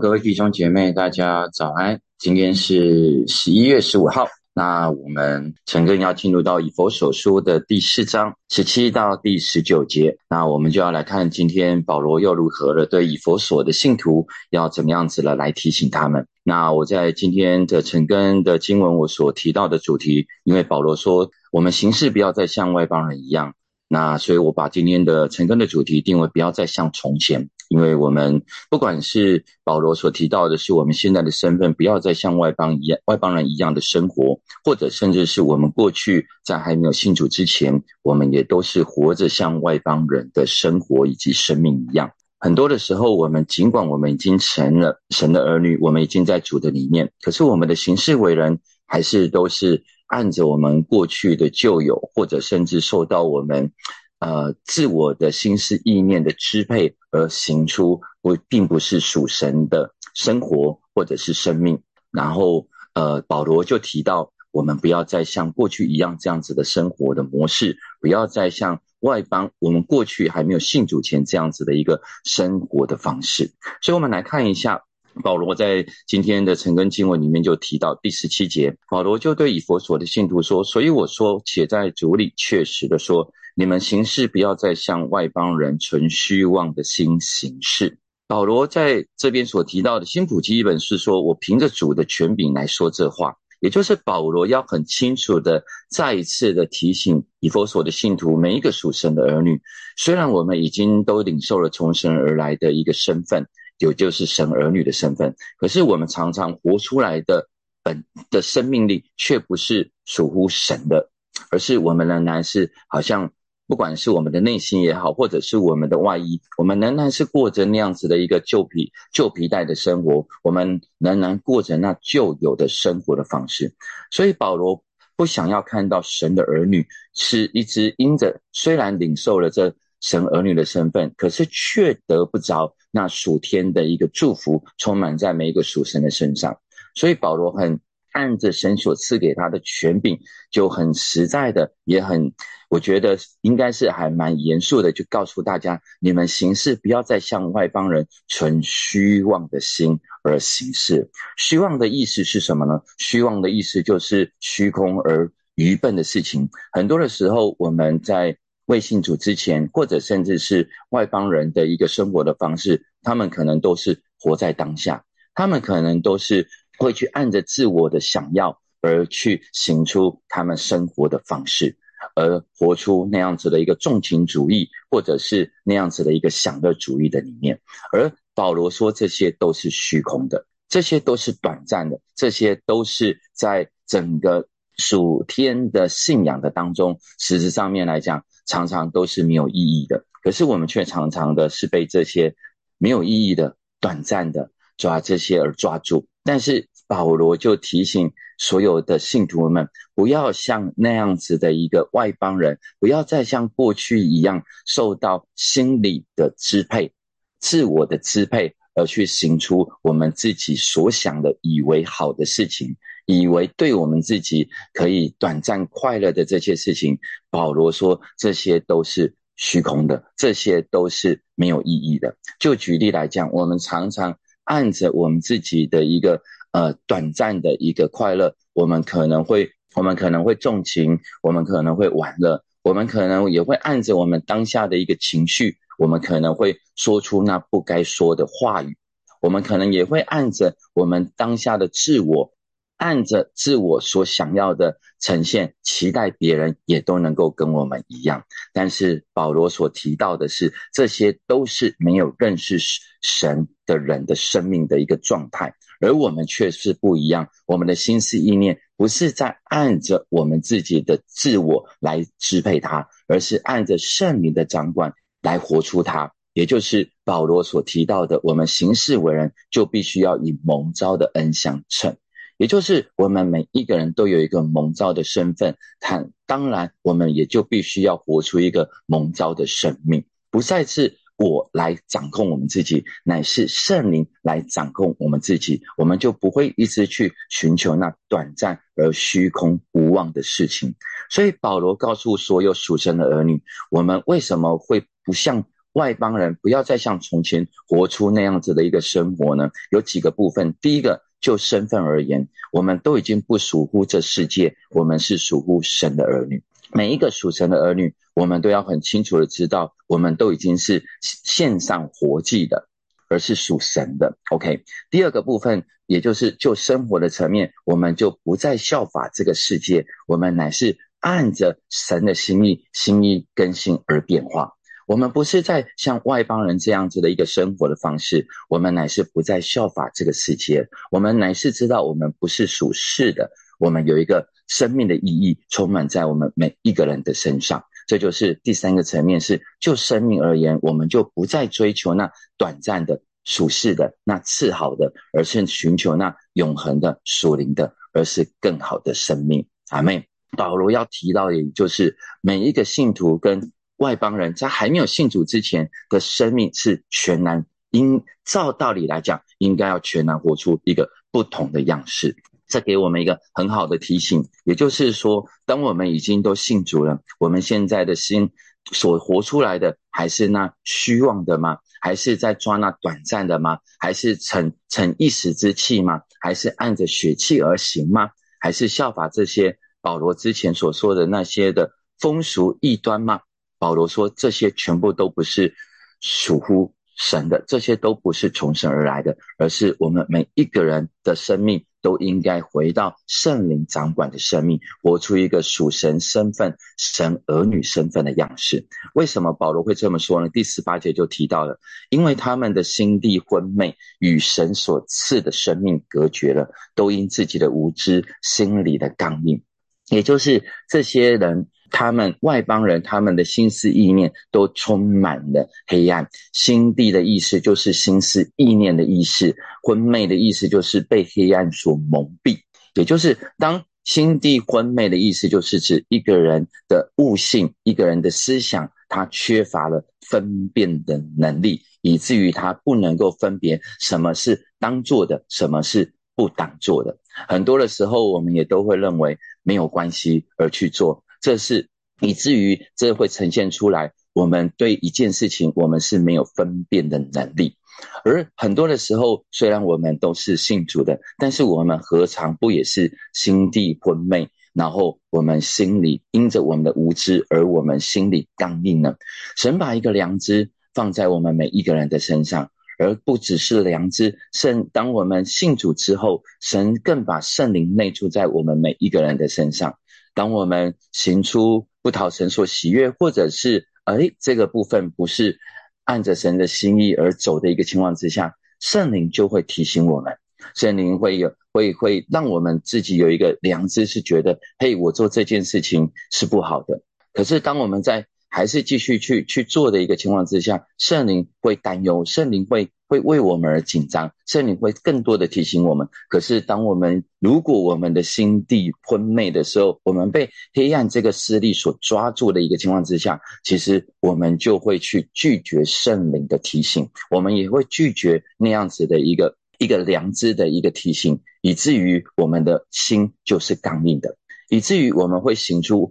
各位弟兄姐妹，大家早安！今天是十一月十五号，那我们陈根要进入到以佛所书的第四章十七到第十九节，那我们就要来看今天保罗又如何了对以佛所的信徒要怎么样子了来提醒他们。那我在今天的陈根的经文我所提到的主题，因为保罗说我们行事不要再像外邦人一样，那所以我把今天的陈根的主题定为不要再像从前。因为我们不管是保罗所提到的，是我们现在的身份，不要再像外邦一样、外邦人一样的生活，或者甚至是我们过去在还没有信主之前，我们也都是活着像外邦人的生活以及生命一样。很多的时候，我们尽管我们已经成了神的儿女，我们已经在主的里面，可是我们的行事为人还是都是按着我们过去的旧有，或者甚至受到我们。呃，自我的心思意念的支配而行出，我并不是属神的生活或者是生命。然后，呃，保罗就提到，我们不要再像过去一样这样子的生活的模式，不要再像外邦我们过去还没有信主前这样子的一个生活的方式。所以，我们来看一下。保罗在今天的陈根经文里面就提到第十七节，保罗就对以佛所的信徒说：“所以我说，且在主里确实的说，你们行事不要再像外邦人存虚妄的心行事。”保罗在这边所提到的新普基本是说，我凭着主的权柄来说这话，也就是保罗要很清楚的再一次的提醒以佛所的信徒，每一个属神的儿女，虽然我们已经都领受了从神而来的一个身份。有就是神儿女的身份，可是我们常常活出来的本的生命力，却不是属乎神的，而是我们仍然是好像，不管是我们的内心也好，或者是我们的外衣，我们仍然是过着那样子的一个旧皮旧皮带的生活，我们仍然过着那旧有的生活的方式。所以保罗不想要看到神的儿女是一只因着虽然领受了这。神儿女的身份，可是却得不着那属天的一个祝福，充满在每一个属神的身上。所以保罗很按着神所赐给他的权柄，就很实在的，也很，我觉得应该是还蛮严肃的，就告诉大家：你们行事不要再向外邦人存虚妄的心而行事。虚妄的意思是什么呢？虚妄的意思就是虚空而愚笨的事情。很多的时候，我们在未信主之前，或者甚至是外邦人的一个生活的方式，他们可能都是活在当下，他们可能都是会去按着自我的想要而去行出他们生活的方式，而活出那样子的一个重情主义，或者是那样子的一个享乐主义的理念。而保罗说，这些都是虚空的，这些都是短暂的，这些都是在整个属天的信仰的当中，实质上面来讲。常常都是没有意义的，可是我们却常常的是被这些没有意义的、短暂的抓这些而抓住。但是保罗就提醒所有的信徒们，不要像那样子的一个外邦人，不要再像过去一样受到心理的支配、自我的支配，而去行出我们自己所想的、以为好的事情。以为对我们自己可以短暂快乐的这些事情，保罗说这些都是虚空的，这些都是没有意义的。就举例来讲，我们常常按着我们自己的一个呃短暂的一个快乐，我们可能会我们可能会纵情，我们可能会玩乐，我们可能也会按着我们当下的一个情绪，我们可能会说出那不该说的话语，我们可能也会按着我们当下的自我。按着自我所想要的呈现，期待别人也都能够跟我们一样。但是保罗所提到的是，这些都是没有认识神的人的生命的一个状态，而我们却是不一样。我们的心思意念不是在按着我们自己的自我来支配它，而是按着圣灵的掌管来活出它。也就是保罗所提到的，我们行事为人就必须要以蒙召的恩相称。也就是我们每一个人都有一个蒙召的身份，他当然我们也就必须要活出一个蒙召的生命，不再是我来掌控我们自己，乃是圣灵来掌控我们自己，我们就不会一直去寻求那短暂而虚空无望的事情。所以保罗告诉所有属神的儿女，我们为什么会不像外邦人不要再像从前活出那样子的一个生活呢？有几个部分。第一个，就身份而言，我们都已经不属乎这世界，我们是属乎神的儿女。每一个属神的儿女，我们都要很清楚的知道，我们都已经是献上活祭的，而是属神的。OK。第二个部分，也就是就生活的层面，我们就不再效法这个世界，我们乃是。按着神的心意，心意更新而变化。我们不是在像外邦人这样子的一个生活的方式，我们乃是不再效法这个世界。我们乃是知道，我们不是属世的，我们有一个生命的意义充满在我们每一个人的身上。这就是第三个层面，是就生命而言，我们就不再追求那短暂的属世的那次好的，而是寻求那永恒的属灵的，而是更好的生命。阿妹。保罗要提到的，也就是每一个信徒跟外邦人，在还没有信主之前的生命是全然应照道理来讲，应该要全然活出一个不同的样式。这给我们一个很好的提醒，也就是说，当我们已经都信主了，我们现在的心所活出来的，还是那虚妄的吗？还是在抓那短暂的吗？还是逞逞一时之气吗？还是按着血气而行吗？还是效法这些？保罗之前所说的那些的风俗异端吗？保罗说这些全部都不是属乎神的，这些都不是从神而来的，而是我们每一个人的生命都应该回到圣灵掌管的生命，活出一个属神身份、神儿女身份的样式。为什么保罗会这么说呢？第十八节就提到了，因为他们的心地昏昧，与神所赐的生命隔绝了，都因自己的无知、心里的刚硬。也就是这些人，他们外邦人，他们的心思意念都充满了黑暗。心地的意思就是心思意念的意思，昏昧的意思就是被黑暗所蒙蔽。也就是当心地昏昧的意思，就是指一个人的悟性，一个人的思想，他缺乏了分辨的能力，以至于他不能够分别什么是当做的，什么是。不当做的很多的时候，我们也都会认为没有关系而去做，这是以至于这会呈现出来，我们对一件事情我们是没有分辨的能力。而很多的时候，虽然我们都是信主的，但是我们何尝不也是心地昏昧，然后我们心里因着我们的无知而我们心里刚硬呢？神把一个良知放在我们每一个人的身上。而不只是良知，圣当我们信主之后，神更把圣灵内住在我们每一个人的身上。当我们行出不讨神所喜悦，或者是哎这个部分不是按着神的心意而走的一个情况之下，圣灵就会提醒我们，圣灵会有会会让我们自己有一个良知，是觉得嘿，我做这件事情是不好的。可是当我们在还是继续去去做的一个情况之下，圣灵会担忧，圣灵会会为我们而紧张，圣灵会更多的提醒我们。可是，当我们如果我们的心地昏昧的时候，我们被黑暗这个势力所抓住的一个情况之下，其实我们就会去拒绝圣灵的提醒，我们也会拒绝那样子的一个一个良知的一个提醒，以至于我们的心就是刚硬的，以至于我们会行出。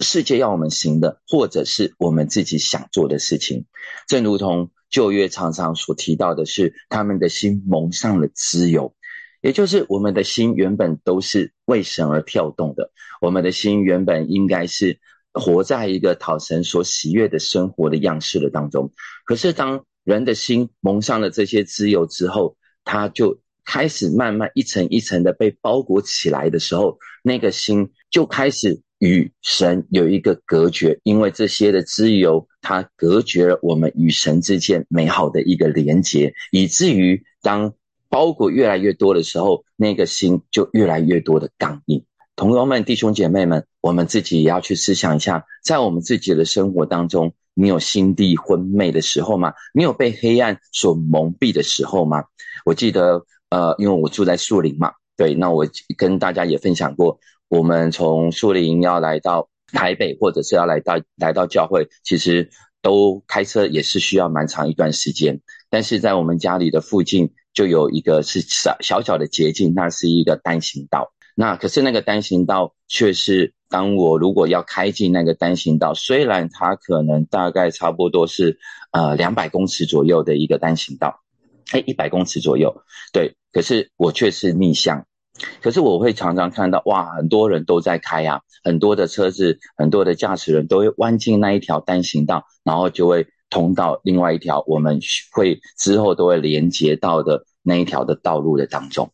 世界要我们行的，或者是我们自己想做的事情，正如同旧约常常所提到的是，他们的心蒙上了自由，也就是我们的心原本都是为神而跳动的，我们的心原本应该是活在一个讨神所喜悦的生活的样式的当中。可是当人的心蒙上了这些自由之后，他就开始慢慢一层一层的被包裹起来的时候，那个心就开始。与神有一个隔绝，因为这些的自由，它隔绝了我们与神之间美好的一个连结，以至于当包裹越来越多的时候，那个心就越来越多的刚硬。同胞们、弟兄姐妹们，我们自己也要去思想一下，在我们自己的生活当中，你有心地昏昧的时候吗？你有被黑暗所蒙蔽的时候吗？我记得，呃，因为我住在树林嘛，对，那我跟大家也分享过。我们从树林要来到台北，或者是要来到来到教会，其实都开车也是需要蛮长一段时间。但是在我们家里的附近就有一个是小小小的捷径，那是一个单行道。那可是那个单行道却是当我如果要开进那个单行道，虽然它可能大概差不多是呃两百公尺左右的一个单行道，哎，一百公尺左右，对，可是我却是逆向。可是我会常常看到，哇，很多人都在开啊，很多的车子，很多的驾驶人都会弯进那一条单行道，然后就会通到另外一条我们会之后都会连接到的那一条的道路的当中。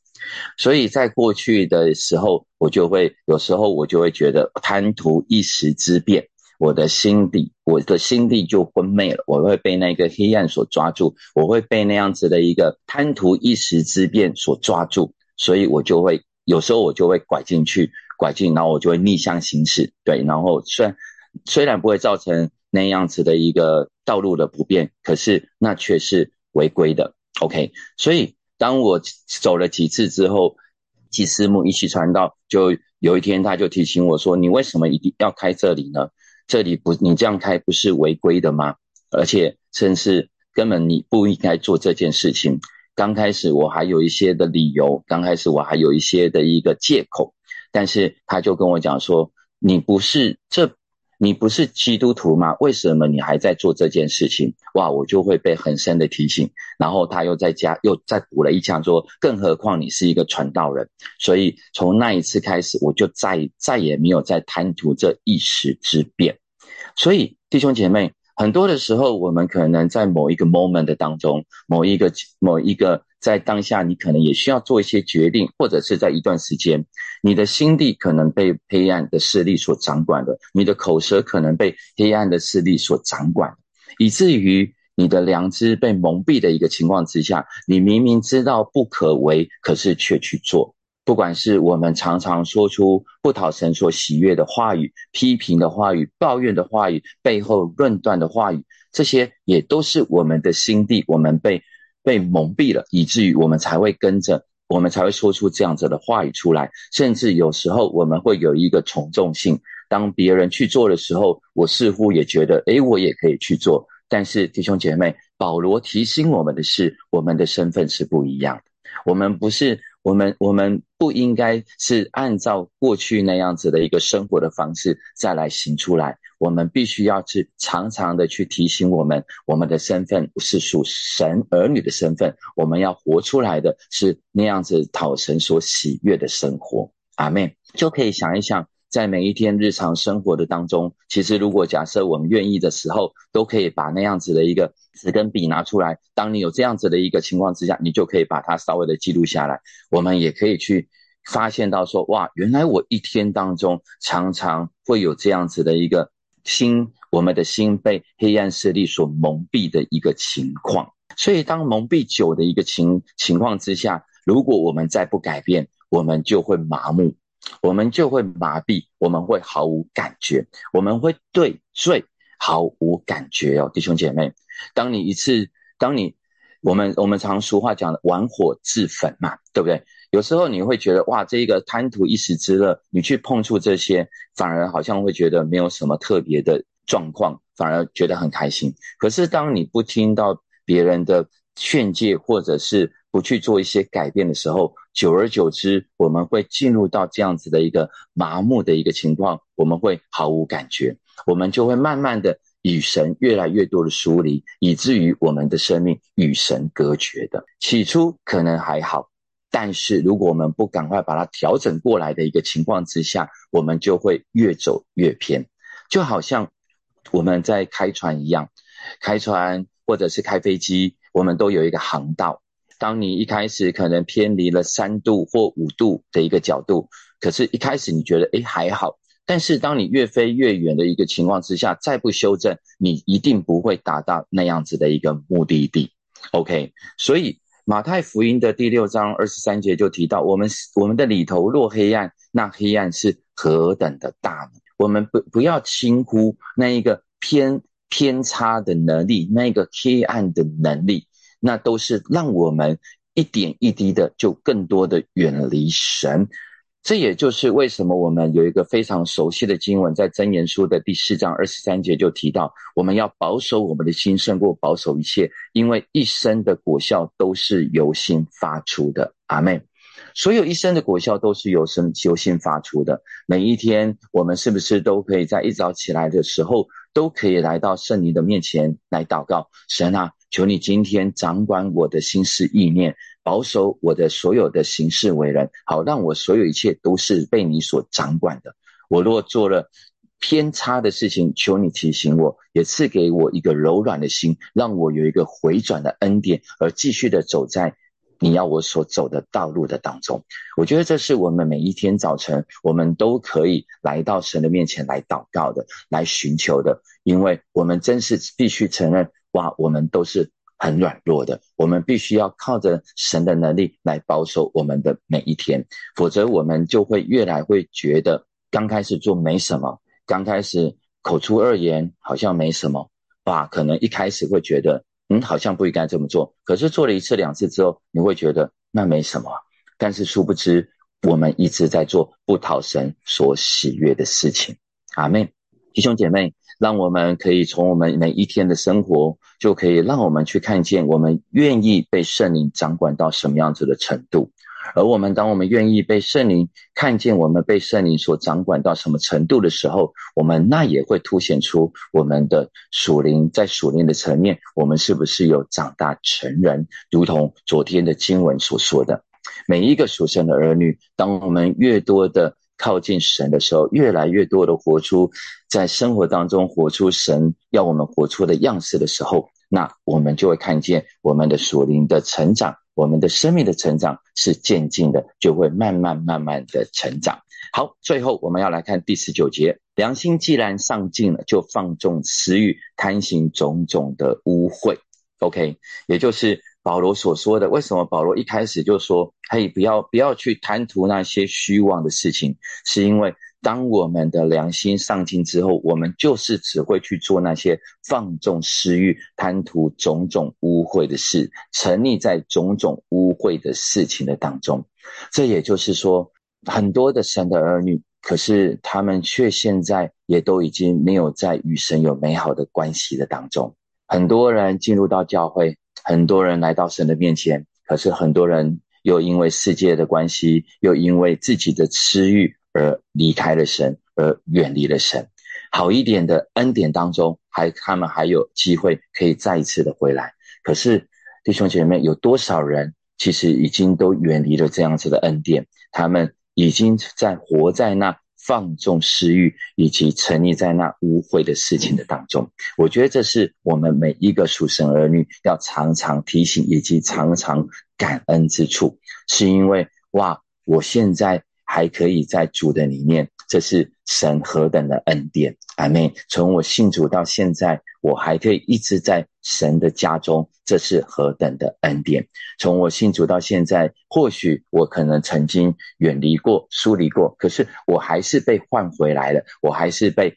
所以在过去的时候，我就会有时候我就会觉得贪图一时之变，我的心底我的心地就昏昧了，我会被那个黑暗所抓住，我会被那样子的一个贪图一时之变所抓住。所以我就会有时候我就会拐进去，拐进，然后我就会逆向行驶，对，然后虽然虽然不会造成那样子的一个道路的不便，可是那却是违规的。OK，所以当我走了几次之后，祭司母一起传道，就有一天他就提醒我说：“你为什么一定要开这里呢？这里不你这样开不是违规的吗？而且甚至根本你不应该做这件事情。”刚开始我还有一些的理由，刚开始我还有一些的一个借口，但是他就跟我讲说：“你不是这，你不是基督徒吗？为什么你还在做这件事情？”哇，我就会被很深的提醒，然后他又在加又再补了一枪说：“更何况你是一个传道人。”所以从那一次开始，我就再再也没有再贪图这一时之变。所以弟兄姐妹。很多的时候，我们可能在某一个 moment 的当中，某一个某一个在当下，你可能也需要做一些决定，或者是在一段时间，你的心地可能被黑暗的势力所掌管的，你的口舌可能被黑暗的势力所掌管，以至于你的良知被蒙蔽的一个情况之下，你明明知道不可为，可是却去做。不管是我们常常说出不讨神所喜悦的话语、批评的话语、抱怨的话语、背后论断的话语，这些也都是我们的心地，我们被被蒙蔽了，以至于我们才会跟着，我们才会说出这样子的话语出来。甚至有时候我们会有一个从众性，当别人去做的时候，我似乎也觉得，诶，我也可以去做。但是弟兄姐妹，保罗提醒我们的是，我们的身份是不一样的，我们不是。我们我们不应该是按照过去那样子的一个生活的方式再来行出来，我们必须要去常常的去提醒我们，我们的身份是属神儿女的身份，我们要活出来的是那样子讨神所喜悦的生活。阿妹就可以想一想。在每一天日常生活的当中，其实如果假设我们愿意的时候，都可以把那样子的一个纸跟笔拿出来。当你有这样子的一个情况之下，你就可以把它稍微的记录下来。我们也可以去发现到说，哇，原来我一天当中常常会有这样子的一个心，我们的心被黑暗势力所蒙蔽的一个情况。所以，当蒙蔽久的一个情情况之下，如果我们再不改变，我们就会麻木。我们就会麻痹，我们会毫无感觉，我们会对罪毫无感觉哦，弟兄姐妹。当你一次，当你我们我们常俗话讲的“玩火自焚”嘛，对不对？有时候你会觉得哇，这一个贪图一时之乐，你去碰触这些，反而好像会觉得没有什么特别的状况，反而觉得很开心。可是当你不听到别人的劝诫，或者是不去做一些改变的时候，久而久之，我们会进入到这样子的一个麻木的一个情况，我们会毫无感觉，我们就会慢慢的与神越来越多的疏离，以至于我们的生命与神隔绝的。起初可能还好，但是如果我们不赶快把它调整过来的一个情况之下，我们就会越走越偏，就好像我们在开船一样，开船或者是开飞机。我们都有一个航道，当你一开始可能偏离了三度或五度的一个角度，可是一开始你觉得诶还好，但是当你越飞越远的一个情况之下，再不修正，你一定不会达到那样子的一个目的地。OK，所以马太福音的第六章二十三节就提到，我们我们的里头若黑暗，那黑暗是何等的大呢？我们不不要轻忽那一个偏。偏差的能力，那一个黑暗的能力，那都是让我们一点一滴的就更多的远离神。这也就是为什么我们有一个非常熟悉的经文，在箴言书的第四章二十三节就提到，我们要保守我们的心胜过保守一切，因为一生的果效都是由心发出的。阿妹。所有一生的果效都是由生由心发出的。每一天，我们是不是都可以在一早起来的时候，都可以来到圣灵的面前来祷告？神啊，求你今天掌管我的心思意念，保守我的所有的行事为人，好让我所有一切都是被你所掌管的。我若做了偏差的事情，求你提醒我，也赐给我一个柔软的心，让我有一个回转的恩典，而继续的走在。你要我所走的道路的当中，我觉得这是我们每一天早晨，我们都可以来到神的面前来祷告的，来寻求的，因为我们真是必须承认，哇，我们都是很软弱的，我们必须要靠着神的能力来保守我们的每一天，否则我们就会越来会觉得，刚开始做没什么，刚开始口出恶言好像没什么，哇，可能一开始会觉得。你，好像不应该这么做。可是做了一次、两次之后，你会觉得那没什么。但是殊不知，我们一直在做不讨神所喜悦的事情。阿妹，弟兄姐妹，让我们可以从我们每一天的生活，就可以让我们去看见，我们愿意被圣灵掌管到什么样子的程度。而我们，当我们愿意被圣灵看见，我们被圣灵所掌管到什么程度的时候，我们那也会凸显出我们的属灵，在属灵的层面，我们是不是有长大成人？如同昨天的经文所说的，每一个属神的儿女，当我们越多的靠近神的时候，越来越多的活出在生活当中活出神要我们活出的样式的时候，那我们就会看见我们的属灵的成长。我们的生命的成长是渐进的，就会慢慢慢慢的成长。好，最后我们要来看第十九节：良心既然上进了，就放纵私欲，贪行种种的污秽。OK，也就是保罗所说的。为什么保罗一开始就说：“嘿，不要不要去贪图那些虚妄的事情？”是因为。当我们的良心上进之后，我们就是只会去做那些放纵私欲、贪图种种污秽的事，沉溺在种种污秽的事情的当中。这也就是说，很多的神的儿女，可是他们却现在也都已经没有在与神有美好的关系的当中。很多人进入到教会，很多人来到神的面前，可是很多人又因为世界的关系，又因为自己的私欲。而离开了神，而远离了神。好一点的恩典当中，还他们还有机会可以再一次的回来。可是弟兄姐妹，有多少人其实已经都远离了这样子的恩典？他们已经在活在那放纵私欲，以及沉溺在那污秽的事情的当中。我觉得这是我们每一个属神儿女要常常提醒，以及常常感恩之处，是因为哇，我现在。还可以在主的里面，这是神何等的恩典，阿妹。从我信主到现在，我还可以一直在神的家中，这是何等的恩典。从我信主到现在，或许我可能曾经远离过、疏离过，可是我还是被换回来了，我还是被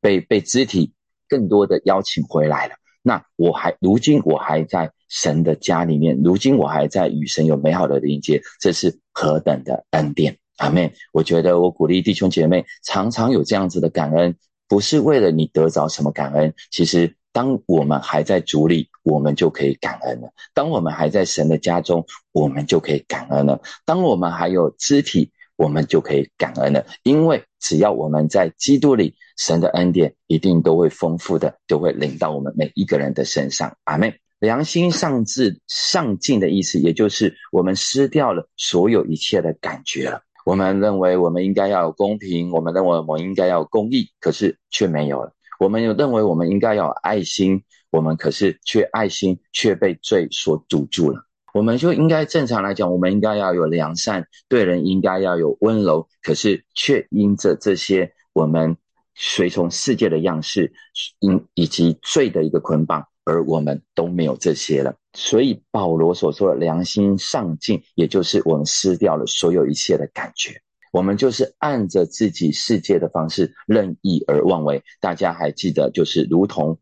被被肢体更多的邀请回来了。那我还如今我还在神的家里面，如今我还在与神有美好的连接，这是何等的恩典。阿妹，我觉得我鼓励弟兄姐妹常常有这样子的感恩，不是为了你得着什么感恩。其实，当我们还在主里，我们就可以感恩了；当我们还在神的家中，我们就可以感恩了；当我们还有肢体，我们就可以感恩了。因为只要我们在基督里，神的恩典一定都会丰富的，都会领到我们每一个人的身上。阿妹。良心上至上进的意思，也就是我们失掉了所有一切的感觉了。我们认为我们应该要有公平，我们认为我们应该要有公义，可是却没有了。我们有认为我们应该要有爱心，我们可是却爱心却被罪所堵住了。我们就应该正常来讲，我们应该要有良善，对人应该要有温柔，可是却因着这些我们随从世界的样式，因以及罪的一个捆绑。而我们都没有这些了，所以保罗所说的良心上进，也就是我们失掉了所有一切的感觉，我们就是按着自己世界的方式任意而妄为。大家还记得，就是如同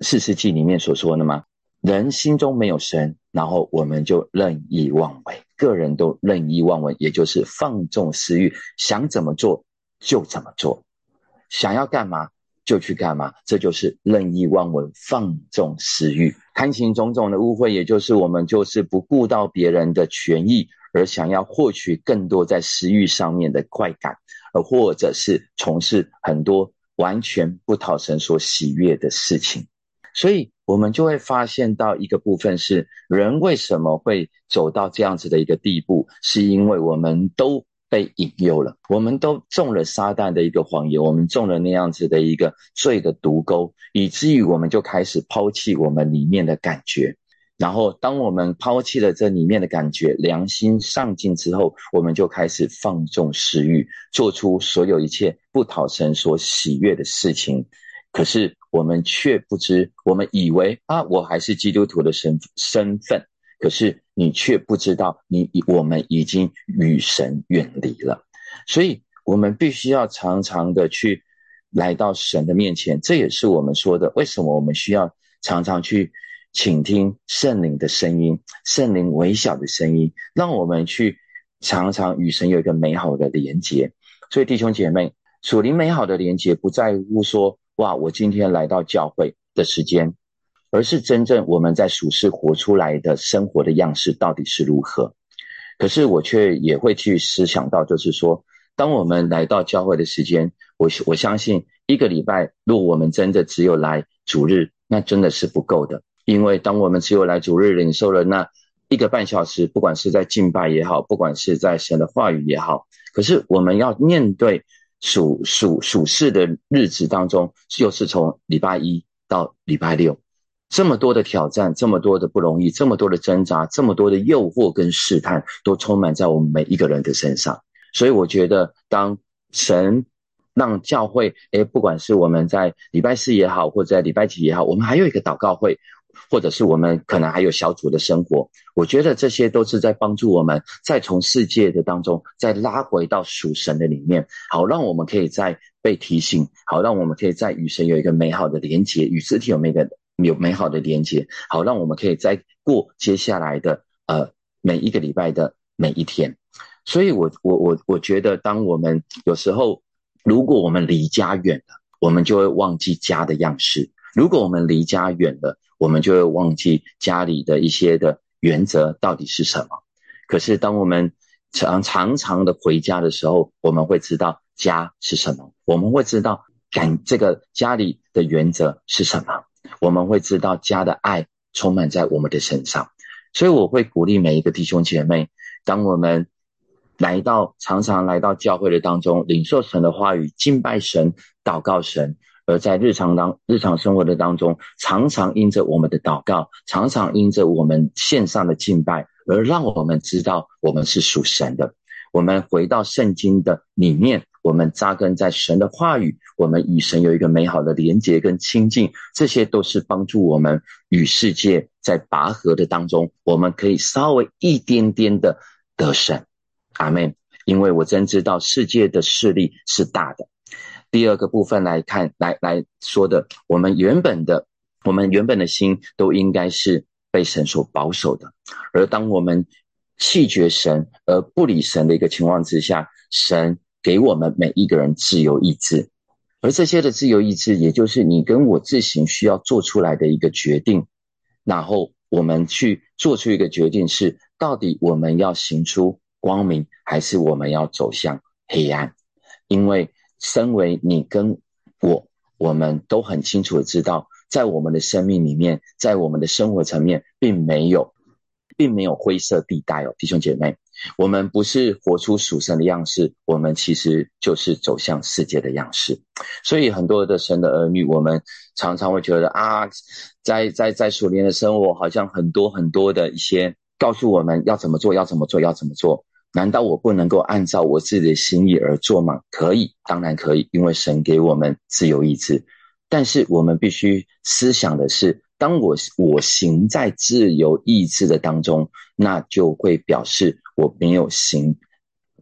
四世纪里面所说的吗？人心中没有神，然后我们就任意妄为，个人都任意妄为，也就是放纵私欲，想怎么做就怎么做，想要干嘛。就去干嘛？这就是任意妄为、放纵私欲、贪行种种的污秽，也就是我们就是不顾到别人的权益，而想要获取更多在私欲上面的快感，而或者是从事很多完全不讨神所喜悦的事情。所以，我们就会发现到一个部分是，人为什么会走到这样子的一个地步，是因为我们都被引诱了，我们都中了撒旦的一个谎言，我们中了那样子的一个罪的毒钩，以至于我们就开始抛弃我们里面的感觉。然后，当我们抛弃了这里面的感觉，良心上进之后，我们就开始放纵食欲，做出所有一切不讨神所喜悦的事情。可是我们却不知，我们以为啊，我还是基督徒的身身份。可是你却不知道，你我们已经与神远离了。所以，我们必须要常常的去来到神的面前。这也是我们说的，为什么我们需要常常去倾听圣灵的声音，圣灵微小的声音，让我们去常常与神有一个美好的连接。所以，弟兄姐妹，属灵美好的连接，不在乎说。哇！我今天来到教会的时间，而是真正我们在属世活出来的生活的样式到底是如何？可是我却也会去思想到，就是说，当我们来到教会的时间，我我相信一个礼拜，如果我们真的只有来主日，那真的是不够的。因为当我们只有来主日领受了那一个半小时，不管是在敬拜也好，不管是在神的话语也好，可是我们要面对。属属属事的日子当中，又是从礼拜一到礼拜六，这么多的挑战，这么多的不容易，这么多的挣扎，这么多的诱惑跟试探，都充满在我们每一个人的身上。所以，我觉得，当神让教会，诶，不管是我们在礼拜四也好，或者在礼拜几也好，我们还有一个祷告会。或者是我们可能还有小组的生活，我觉得这些都是在帮助我们再从世界的当中再拉回到属神的里面，好让我们可以再被提醒，好让我们可以在与神有一个美好的连接，与肢体有那个有美好的连接，好让我们可以再过接下来的呃每一个礼拜的每一天。所以，我我我我觉得，当我们有时候如果我们离家远了，我们就会忘记家的样式；如果我们离家远了，我们就会忘记家里的一些的原则到底是什么。可是当我们常常常的回家的时候，我们会知道家是什么，我们会知道感这个家里的原则是什么，我们会知道家的爱充满在我们的身上。所以我会鼓励每一个弟兄姐妹，当我们来到常常来到教会的当中，领受神的话语，敬拜神，祷告神。而在日常当日常生活的当中，常常因着我们的祷告，常常因着我们线上的敬拜，而让我们知道我们是属神的。我们回到圣经的里面，我们扎根在神的话语，我们与神有一个美好的连结跟亲近，这些都是帮助我们与世界在拔河的当中，我们可以稍微一点点的得胜。阿门。因为我真知道世界的势力是大的。第二个部分来看，来来说的，我们原本的，我们原本的心都应该是被神所保守的。而当我们弃绝神而不理神的一个情况之下，神给我们每一个人自由意志，而这些的自由意志，也就是你跟我自行需要做出来的一个决定。然后我们去做出一个决定，是到底我们要行出光明，还是我们要走向黑暗？因为。身为你跟我，我们都很清楚的知道，在我们的生命里面，在我们的生活层面，并没有，并没有灰色地带哦，弟兄姐妹，我们不是活出属神的样式，我们其实就是走向世界的样式。所以很多的神的儿女，我们常常会觉得啊，在在在属灵的生活，好像很多很多的一些告诉我们要怎么做，要怎么做，要怎么做。难道我不能够按照我自己的心意而做吗？可以，当然可以，因为神给我们自由意志。但是我们必须思想的是，当我我行在自由意志的当中，那就会表示我没有行。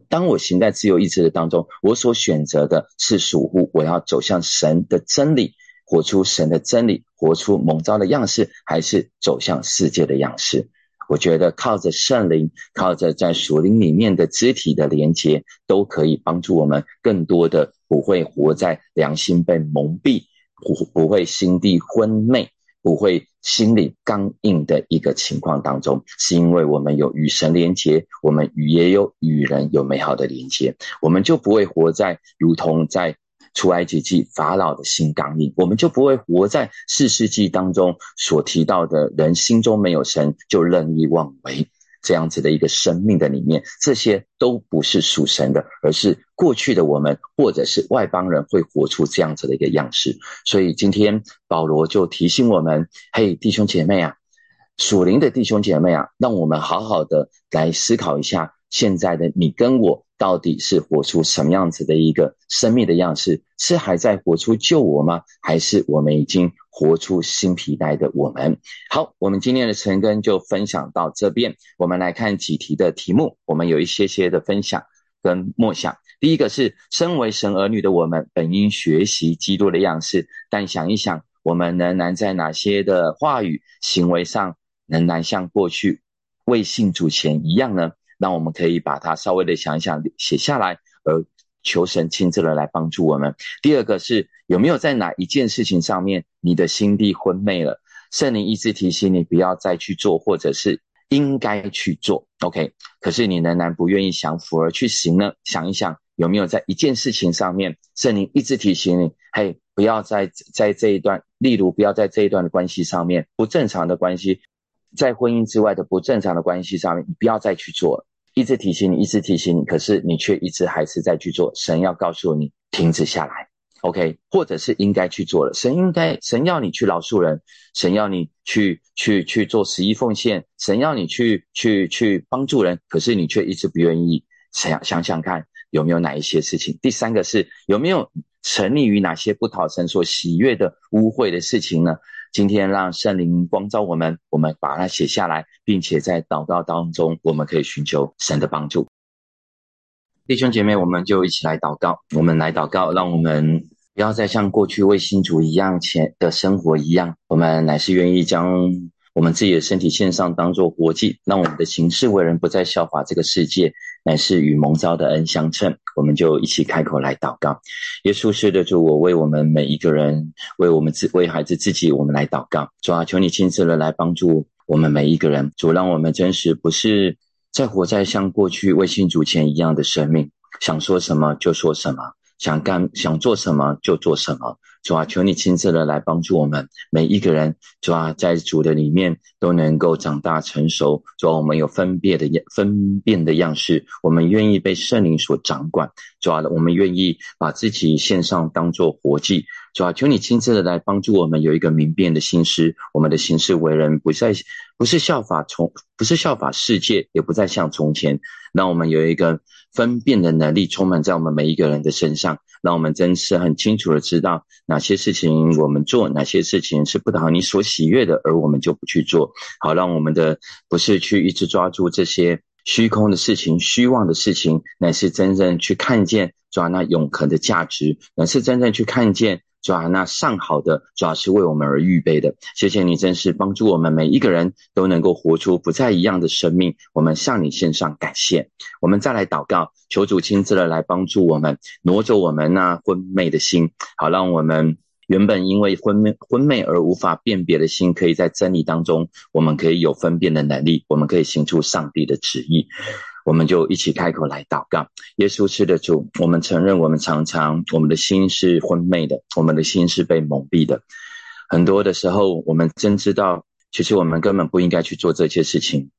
当我行在自由意志的当中，我所选择的是属乎我要走向神的真理，活出神的真理，活出蒙召的样式，还是走向世界的样式？我觉得靠着圣灵，靠着在属灵里面的肢体的连接，都可以帮助我们更多的不会活在良心被蒙蔽，不不会心地昏昧，不会心里刚硬的一个情况当中，是因为我们有与神连接，我们与也有与人有美好的连接，我们就不会活在如同在出埃及记法老的心刚硬，我们就不会活在四世纪当中所提到的人心中没有神就任意妄为。这样子的一个生命的里面，这些都不是属神的，而是过去的我们，或者是外邦人会活出这样子的一个样式。所以今天保罗就提醒我们：，嘿，弟兄姐妹啊，属灵的弟兄姐妹啊，让我们好好的来思考一下，现在的你跟我。到底是活出什么样子的一个生命的样式？是还在活出救我吗？还是我们已经活出新皮带的我们？好，我们今天的晨更就分享到这边。我们来看几题的题目，我们有一些些的分享跟默想。第一个是，身为神儿女的我们，本应学习基督的样式，但想一想，我们仍然在哪些的话语、行为上，仍然像过去未信主前一样呢？那我们可以把它稍微的想一想，写下来，而求神亲自的来帮助我们。第二个是有没有在哪一件事情上面，你的心地昏昧了，圣灵一直提醒你不要再去做，或者是应该去做，OK？可是你仍然不愿意降服而去行呢？想一想有没有在一件事情上面，圣灵一直提醒你，嘿，不要在在这一段，例如不要在这一段的关系上面不正常的关系。在婚姻之外的不正常的关系上面，你不要再去做了。一直提醒你，一直提醒你，可是你却一直还是在去做。神要告诉你停止下来，OK？或者是应该去做了。神应该，神要你去饶恕人，神要你去去去做十一奉献，神要你去去去帮助人，可是你却一直不愿意。想想想看，有没有哪一些事情？第三个是有没有沉溺于哪些不讨神所喜悦的污秽的事情呢？今天让圣灵光照我们，我们把它写下来，并且在祷告当中，我们可以寻求神的帮助。弟兄姐妹，我们就一起来祷告。我们来祷告，让我们不要再像过去为信主一样前的生活一样，我们乃是愿意将。我们自己的身体线上当做活祭，让我们的行事为人不再效法这个世界，乃是与蒙召的恩相称。我们就一起开口来祷告。耶稣是的主，我为我们每一个人，为我们自为孩子自己，我们来祷告。主啊，求你亲自的来帮助我们每一个人。主，让我们真实不是在活在像过去为信主前一样的生命，想说什么就说什么，想干想做什么就做什么。主啊，求你亲自的来帮助我们每一个人。主啊，在主的里面都能够长大成熟。主啊，我们有分辨的样分辨的样式，我们愿意被圣灵所掌管。主啊，我们愿意把自己献上当做活祭。主啊，求你亲自的来帮助我们有一个明辨的心思，我们的行事为人不再不是效法从不是效法世界，也不再像从前。让我们有一个分辨的能力充满在我们每一个人的身上，让我们真是很清楚的知道。哪些事情我们做，哪些事情是不讨你所喜悦的，而我们就不去做。好，让我们的不是去一直抓住这些虚空的事情、虚妄的事情，乃是真正去看见抓那永恒的价值，乃是真正去看见。主啊，那上好的主要是为我们而预备的。谢谢你，真是帮助我们每一个人都能够活出不再一样的生命。我们向你献上感谢。我们再来祷告，求主亲自的来帮助我们，挪走我们那昏昧的心，好让我们原本因为昏昧昏昧而无法辨别的心，可以在真理当中，我们可以有分辨的能力，我们可以行出上帝的旨意。我们就一起开口来祷告，耶稣是的主，我们承认我们常常我们的心是昏昧的，我们的心是被蒙蔽的。很多的时候，我们真知道，其实我们根本不应该去做这些事情。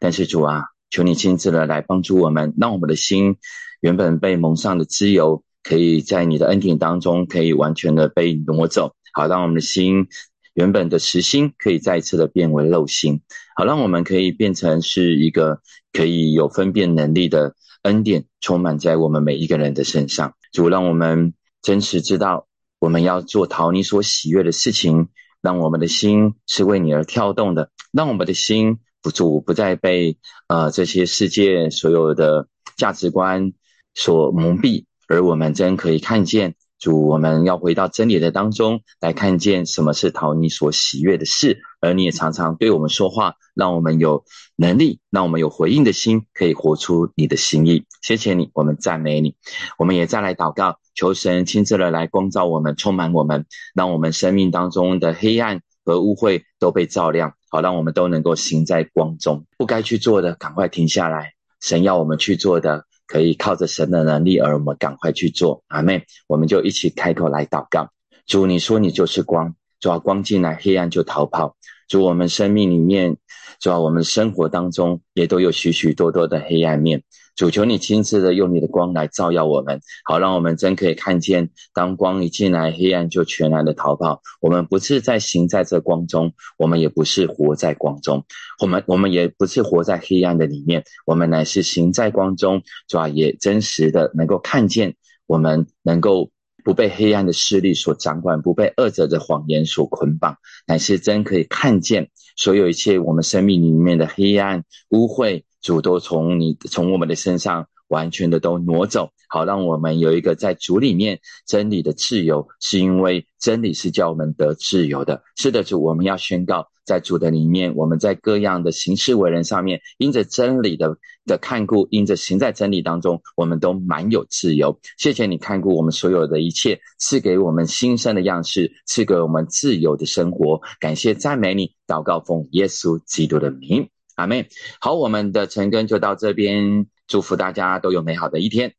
但是主啊，求你亲自的来帮助我们，让我们的心原本被蒙上的自由，可以在你的恩典当中，可以完全的被挪走，好让我们的心。原本的实心可以再次的变为肉心，好让我们可以变成是一个可以有分辨能力的恩典，充满在我们每一个人的身上。主让我们真实知道，我们要做讨你所喜悦的事情，让我们的心是为你而跳动的，让我们的心不主不再被呃这些世界所有的价值观所蒙蔽，而我们真可以看见。主，我们要回到真理的当中来看见什么是讨你所喜悦的事，而你也常常对我们说话，让我们有能力，让我们有回应的心，可以活出你的心意。谢谢你，我们赞美你。我们也再来祷告，求神亲自的来光照我们，充满我们，让我们生命当中的黑暗和污秽都被照亮，好让我们都能够行在光中。不该去做的，赶快停下来。神要我们去做的，可以靠着神的能力，而我们赶快去做。阿妹，我们就一起开口来祷告。主，你说你就是光，只要光进来，黑暗就逃跑。主，我们生命里面，主要我们生活当中也都有许许多多的黑暗面。主求你亲自的用你的光来照耀我们，好让我们真可以看见，当光一进来，黑暗就全然的逃跑。我们不是在行在这光中，我们也不是活在光中，我们我们也不是活在黑暗的里面，我们乃是行在光中，主要也真实的能够看见，我们能够。不被黑暗的势力所掌管，不被恶者的谎言所捆绑，乃是真可以看见所有一切我们生命里面的黑暗污秽，主都从你从我们的身上完全的都挪走，好让我们有一个在主里面真理的自由，是因为真理是叫我们得自由的。是的，主，我们要宣告。在主的里面，我们在各样的行事为人上面，因着真理的的看顾，因着行在真理当中，我们都蛮有自由。谢谢你看顾我们所有的一切，赐给我们新生的样式，赐给我们自由的生活。感谢赞美你，祷告奉耶稣基督的名，阿门。好，我们的晨更就到这边，祝福大家都有美好的一天。